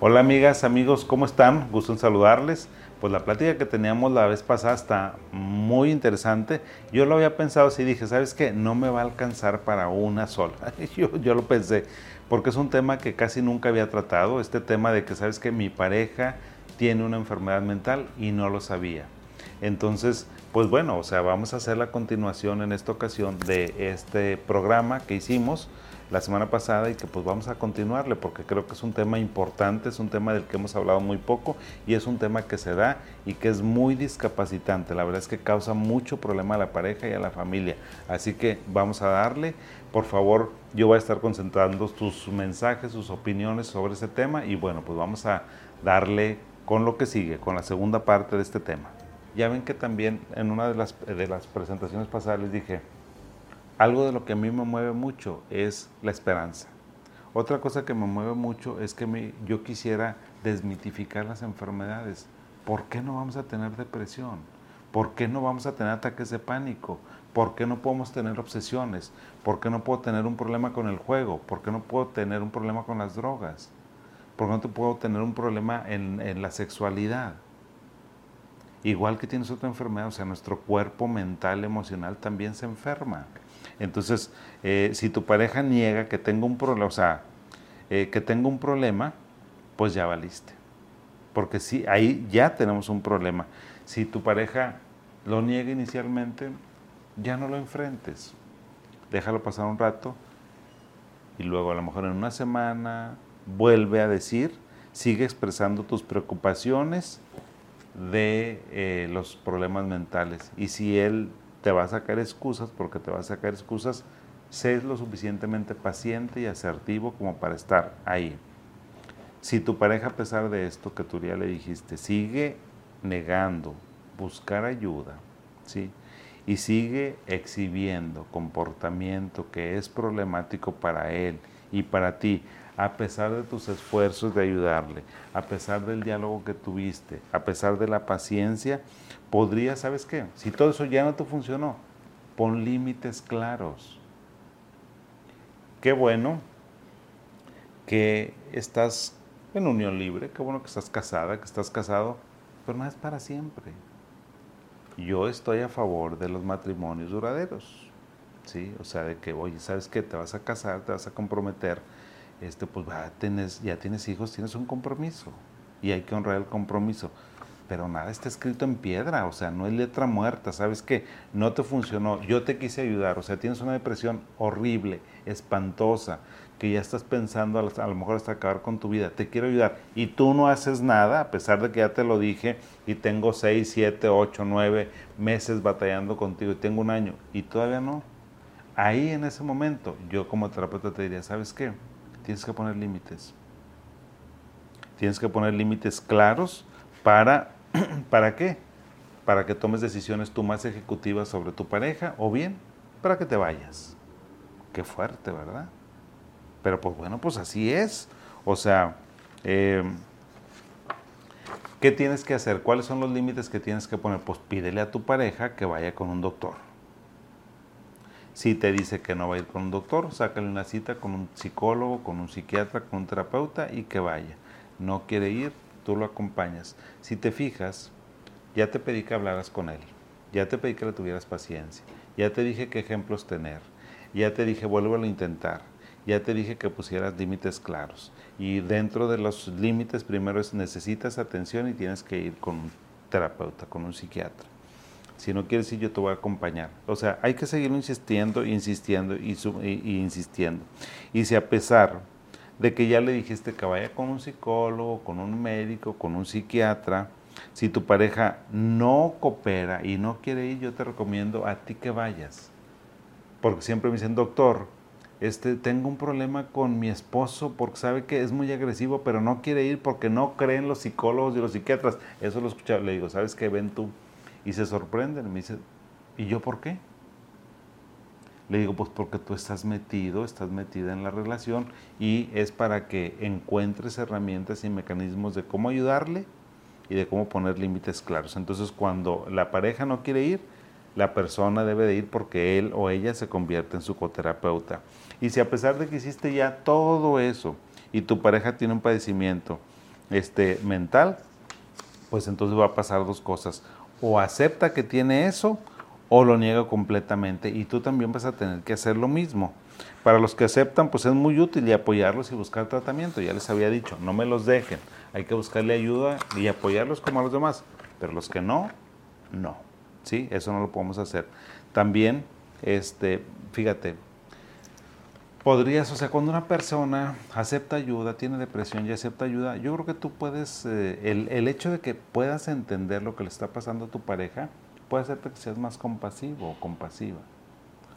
Hola amigas, amigos, ¿cómo están? Gusto en saludarles. Pues la plática que teníamos la vez pasada está muy interesante. Yo lo había pensado así, dije, ¿sabes qué? No me va a alcanzar para una sola. Yo, yo lo pensé, porque es un tema que casi nunca había tratado, este tema de que, ¿sabes que Mi pareja tiene una enfermedad mental y no lo sabía. Entonces, pues bueno, o sea, vamos a hacer la continuación en esta ocasión de este programa que hicimos la semana pasada y que pues vamos a continuarle porque creo que es un tema importante, es un tema del que hemos hablado muy poco y es un tema que se da y que es muy discapacitante. La verdad es que causa mucho problema a la pareja y a la familia. Así que vamos a darle, por favor, yo voy a estar concentrando tus mensajes, sus opiniones sobre ese tema y bueno, pues vamos a darle con lo que sigue, con la segunda parte de este tema. Ya ven que también en una de las, de las presentaciones pasadas les dije, algo de lo que a mí me mueve mucho es la esperanza. Otra cosa que me mueve mucho es que yo quisiera desmitificar las enfermedades. ¿Por qué no vamos a tener depresión? ¿Por qué no vamos a tener ataques de pánico? ¿Por qué no podemos tener obsesiones? ¿Por qué no puedo tener un problema con el juego? ¿Por qué no puedo tener un problema con las drogas? ¿Por qué no puedo tener un problema en, en la sexualidad? Igual que tienes otra enfermedad, o sea, nuestro cuerpo mental, emocional también se enferma. Entonces, eh, si tu pareja niega que tenga un problema, o sea, eh, que tenga un problema, pues ya valiste. Porque sí, ahí ya tenemos un problema. Si tu pareja lo niega inicialmente, ya no lo enfrentes. Déjalo pasar un rato y luego a lo mejor en una semana vuelve a decir, sigue expresando tus preocupaciones de eh, los problemas mentales. Y si él te va a sacar excusas, porque te va a sacar excusas, sé lo suficientemente paciente y asertivo como para estar ahí. Si tu pareja, a pesar de esto que tú ya le dijiste, sigue negando buscar ayuda, ¿sí? Y sigue exhibiendo comportamiento que es problemático para él y para ti, a pesar de tus esfuerzos de ayudarle, a pesar del diálogo que tuviste, a pesar de la paciencia, podría, ¿sabes qué? Si todo eso ya no te funcionó, pon límites claros. Qué bueno que estás en unión libre, qué bueno que estás casada, que estás casado, pero no es para siempre. Yo estoy a favor de los matrimonios duraderos, ¿sí? O sea, de que, oye, ¿sabes qué? Te vas a casar, te vas a comprometer, este, pues ya tienes hijos, tienes un compromiso y hay que honrar el compromiso. Pero nada está escrito en piedra, o sea, no es letra muerta, ¿sabes qué? No te funcionó, yo te quise ayudar, o sea, tienes una depresión horrible, espantosa, que ya estás pensando a lo mejor hasta acabar con tu vida, te quiero ayudar, y tú no haces nada, a pesar de que ya te lo dije, y tengo 6, 7, 8, 9 meses batallando contigo, y tengo un año, y todavía no. Ahí en ese momento, yo como terapeuta te diría, ¿sabes qué? Tienes que poner límites. Tienes que poner límites claros para, ¿para qué? Para que tomes decisiones tú más ejecutivas sobre tu pareja o bien para que te vayas. Qué fuerte, ¿verdad? Pero pues bueno, pues así es. O sea, eh, ¿qué tienes que hacer? ¿Cuáles son los límites que tienes que poner? Pues pídele a tu pareja que vaya con un doctor si te dice que no va a ir con un doctor, sácale una cita con un psicólogo, con un psiquiatra, con un terapeuta y que vaya. No quiere ir, tú lo acompañas. Si te fijas, ya te pedí que hablaras con él, ya te pedí que le tuvieras paciencia, ya te dije qué ejemplos tener, ya te dije vuélvelo a intentar, ya te dije que pusieras límites claros. Y dentro de los límites primero es necesitas atención y tienes que ir con un terapeuta, con un psiquiatra. Si no quieres ir, yo te voy a acompañar. O sea, hay que seguir insistiendo, insistiendo y, insistiendo. Y si a pesar de que ya le dijiste que vaya con un psicólogo, con un médico, con un psiquiatra, si tu pareja no coopera y no quiere ir, yo te recomiendo a ti que vayas. Porque siempre me dicen, doctor, este, tengo un problema con mi esposo porque sabe que es muy agresivo, pero no quiere ir porque no creen los psicólogos y los psiquiatras. Eso lo he escuchado. Le digo, ¿sabes qué? Ven tú y se sorprenden me dice, ¿y yo por qué? Le digo, pues porque tú estás metido, estás metida en la relación y es para que encuentres herramientas y mecanismos de cómo ayudarle y de cómo poner límites claros. Entonces, cuando la pareja no quiere ir, la persona debe de ir porque él o ella se convierte en su coterapeuta. Y si a pesar de que hiciste ya todo eso y tu pareja tiene un padecimiento este, mental, pues entonces va a pasar dos cosas. O acepta que tiene eso o lo niega completamente y tú también vas a tener que hacer lo mismo. Para los que aceptan, pues es muy útil y apoyarlos y buscar tratamiento. Ya les había dicho, no me los dejen. Hay que buscarle ayuda y apoyarlos como a los demás. Pero los que no, no. ¿Sí? Eso no lo podemos hacer. También, este, fíjate, podrías, o sea, cuando una persona acepta ayuda, tiene depresión y acepta ayuda, yo creo que tú puedes, eh, el, el, hecho de que puedas entender lo que le está pasando a tu pareja, puede hacerte que seas más compasivo o compasiva.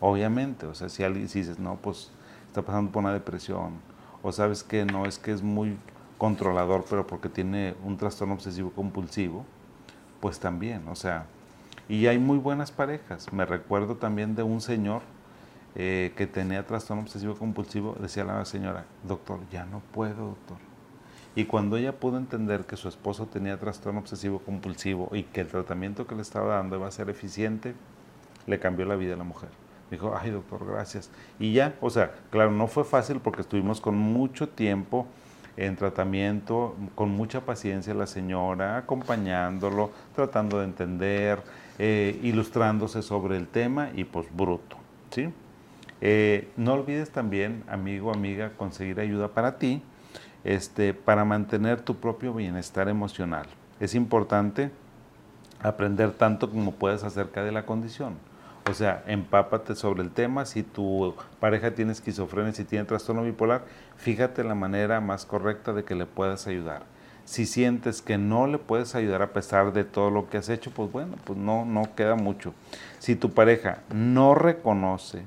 Obviamente, o sea, si, alguien, si dices, no, pues está pasando por una depresión, o sabes que no, es que es muy controlador, pero porque tiene un trastorno obsesivo compulsivo, pues también, o sea, y hay muy buenas parejas. Me recuerdo también de un señor eh, que tenía trastorno obsesivo compulsivo, decía la señora, doctor, ya no puedo, doctor. Y cuando ella pudo entender que su esposo tenía trastorno obsesivo compulsivo y que el tratamiento que le estaba dando iba a ser eficiente, le cambió la vida a la mujer. Dijo, ay doctor, gracias. Y ya, o sea, claro, no fue fácil porque estuvimos con mucho tiempo en tratamiento, con mucha paciencia la señora, acompañándolo, tratando de entender, eh, ilustrándose sobre el tema y pues bruto. ¿sí? Eh, no olvides también, amigo, amiga, conseguir ayuda para ti, este, para mantener tu propio bienestar emocional. Es importante aprender tanto como puedas acerca de la condición. O sea, empápate sobre el tema. Si tu pareja tiene esquizofrenia, si tiene trastorno bipolar, fíjate la manera más correcta de que le puedas ayudar. Si sientes que no le puedes ayudar a pesar de todo lo que has hecho, pues bueno, pues no, no queda mucho. Si tu pareja no reconoce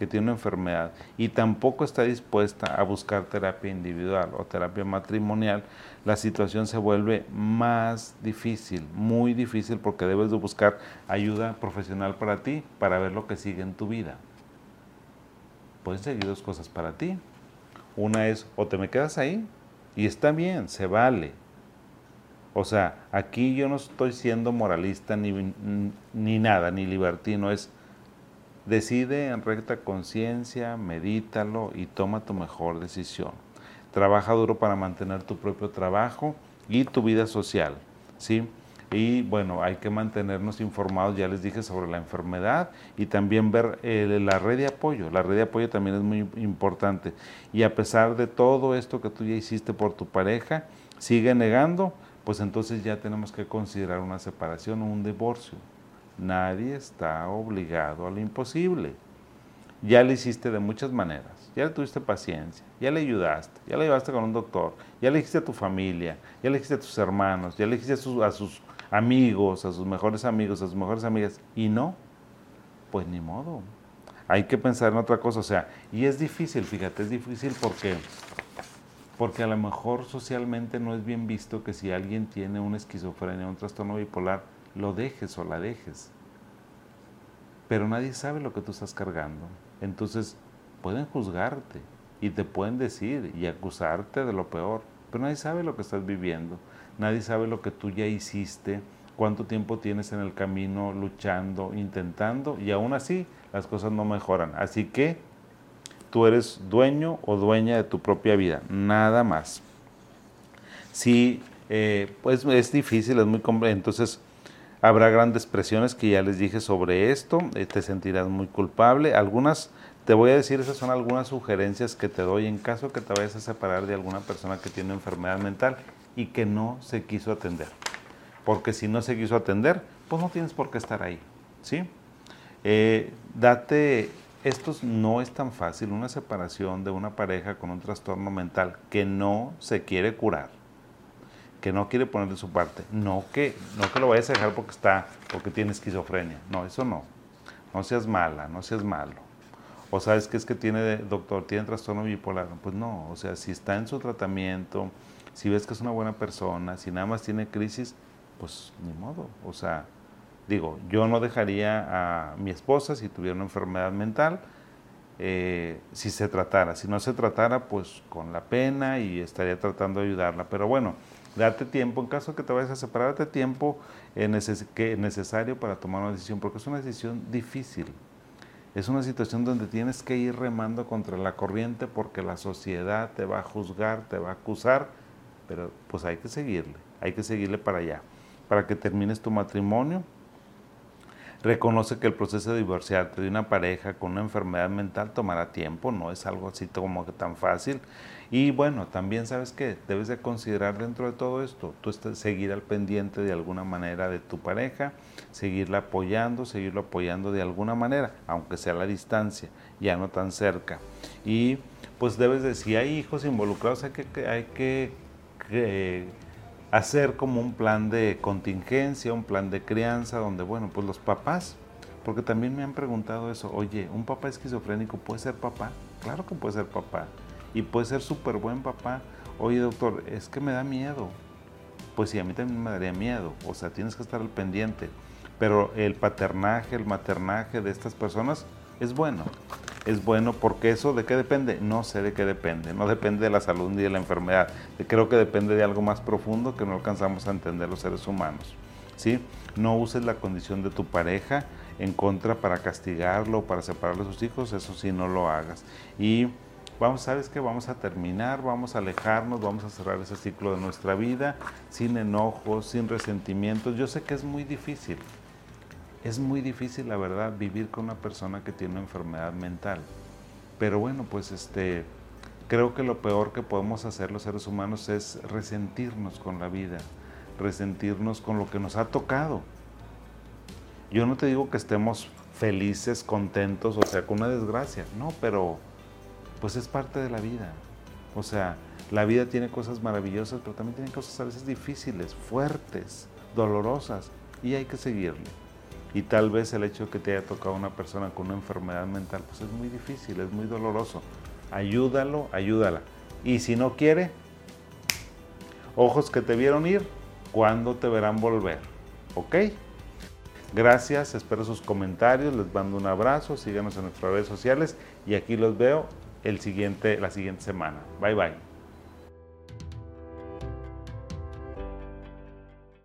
que tiene una enfermedad y tampoco está dispuesta a buscar terapia individual o terapia matrimonial, la situación se vuelve más difícil, muy difícil porque debes de buscar ayuda profesional para ti para ver lo que sigue en tu vida. Pueden seguir dos cosas para ti. Una es o te me quedas ahí y está bien, se vale. O sea, aquí yo no estoy siendo moralista ni, ni nada, ni libertino, es Decide en recta conciencia, medítalo y toma tu mejor decisión. Trabaja duro para mantener tu propio trabajo y tu vida social, ¿sí? Y bueno, hay que mantenernos informados, ya les dije, sobre la enfermedad y también ver eh, la red de apoyo. La red de apoyo también es muy importante. Y a pesar de todo esto que tú ya hiciste por tu pareja, sigue negando, pues entonces ya tenemos que considerar una separación o un divorcio. Nadie está obligado a lo imposible. Ya le hiciste de muchas maneras. Ya le tuviste paciencia, ya le ayudaste, ya le ayudaste con un doctor, ya le dijiste a tu familia, ya le dijiste a tus hermanos, ya le dijiste a sus, amigos, a sus mejores amigos, a sus mejores amigas, y no, pues ni modo. Hay que pensar en otra cosa, o sea, y es difícil, fíjate, es difícil porque porque a lo mejor socialmente no es bien visto que si alguien tiene una esquizofrenia, un trastorno bipolar, lo dejes o la dejes. Pero nadie sabe lo que tú estás cargando. Entonces pueden juzgarte y te pueden decir y acusarte de lo peor, pero nadie sabe lo que estás viviendo. Nadie sabe lo que tú ya hiciste, cuánto tiempo tienes en el camino luchando, intentando y aún así las cosas no mejoran. Así que tú eres dueño o dueña de tu propia vida, nada más. Si eh, pues es difícil, es muy complejo, entonces Habrá grandes presiones que ya les dije sobre esto, eh, te sentirás muy culpable. Algunas, te voy a decir, esas son algunas sugerencias que te doy en caso que te vayas a separar de alguna persona que tiene enfermedad mental y que no se quiso atender. Porque si no se quiso atender, pues no tienes por qué estar ahí. ¿sí? Eh, date, esto no es tan fácil, una separación de una pareja con un trastorno mental que no se quiere curar que no quiere poner de su parte. No que, no que lo vayas a dejar porque está, porque tiene esquizofrenia. No, eso no. No seas mala, no seas malo. O sabes que es que tiene, doctor, tiene trastorno bipolar. Pues no, o sea, si está en su tratamiento, si ves que es una buena persona, si nada más tiene crisis, pues ni modo. O sea, digo, yo no dejaría a mi esposa si tuviera una enfermedad mental, eh, si se tratara. Si no se tratara, pues con la pena y estaría tratando de ayudarla. Pero bueno, date tiempo, en caso que te vayas a separar, date tiempo que es necesario para tomar una decisión, porque es una decisión difícil. Es una situación donde tienes que ir remando contra la corriente porque la sociedad te va a juzgar, te va a acusar, pero pues hay que seguirle, hay que seguirle para allá, para que termines tu matrimonio. Reconoce que el proceso de divorciarte de una pareja con una enfermedad mental tomará tiempo, no es algo así como que tan fácil. Y bueno, también sabes que debes de considerar dentro de todo esto, tú seguir al pendiente de alguna manera de tu pareja, seguirla apoyando, seguirlo apoyando de alguna manera, aunque sea a la distancia, ya no tan cerca. Y pues debes de, si hay hijos involucrados, hay que, hay que, hacer como un plan de contingencia, un plan de crianza, donde, bueno, pues los papás, porque también me han preguntado eso, oye, ¿un papá esquizofrénico puede ser papá? Claro que puede ser papá y puede ser súper buen papá. Oye, doctor, es que me da miedo. Pues sí, a mí también me daría miedo. O sea, tienes que estar al pendiente. Pero el paternaje, el maternaje de estas personas es bueno. Es bueno porque eso de qué depende? No sé de qué depende. No depende de la salud ni de la enfermedad. Creo que depende de algo más profundo que no alcanzamos a entender los seres humanos. ¿Sí? No uses la condición de tu pareja en contra para castigarlo o para separarlo de sus hijos. Eso sí, no lo hagas. Y vamos, ¿sabes qué? Vamos a terminar, vamos a alejarnos, vamos a cerrar ese ciclo de nuestra vida sin enojos, sin resentimientos. Yo sé que es muy difícil, es muy difícil, la verdad, vivir con una persona que tiene una enfermedad mental. Pero bueno, pues este, creo que lo peor que podemos hacer los seres humanos es resentirnos con la vida, resentirnos con lo que nos ha tocado. Yo no te digo que estemos felices, contentos, o sea, con una desgracia, no, pero pues es parte de la vida. O sea, la vida tiene cosas maravillosas, pero también tiene cosas a veces difíciles, fuertes, dolorosas, y hay que seguirle. Y tal vez el hecho de que te haya tocado una persona con una enfermedad mental, pues es muy difícil, es muy doloroso. Ayúdalo, ayúdala. Y si no quiere, ojos que te vieron ir, ¿cuándo te verán volver? ¿Ok? Gracias, espero sus comentarios, les mando un abrazo, síganos en nuestras redes sociales y aquí los veo el siguiente, la siguiente semana. Bye bye.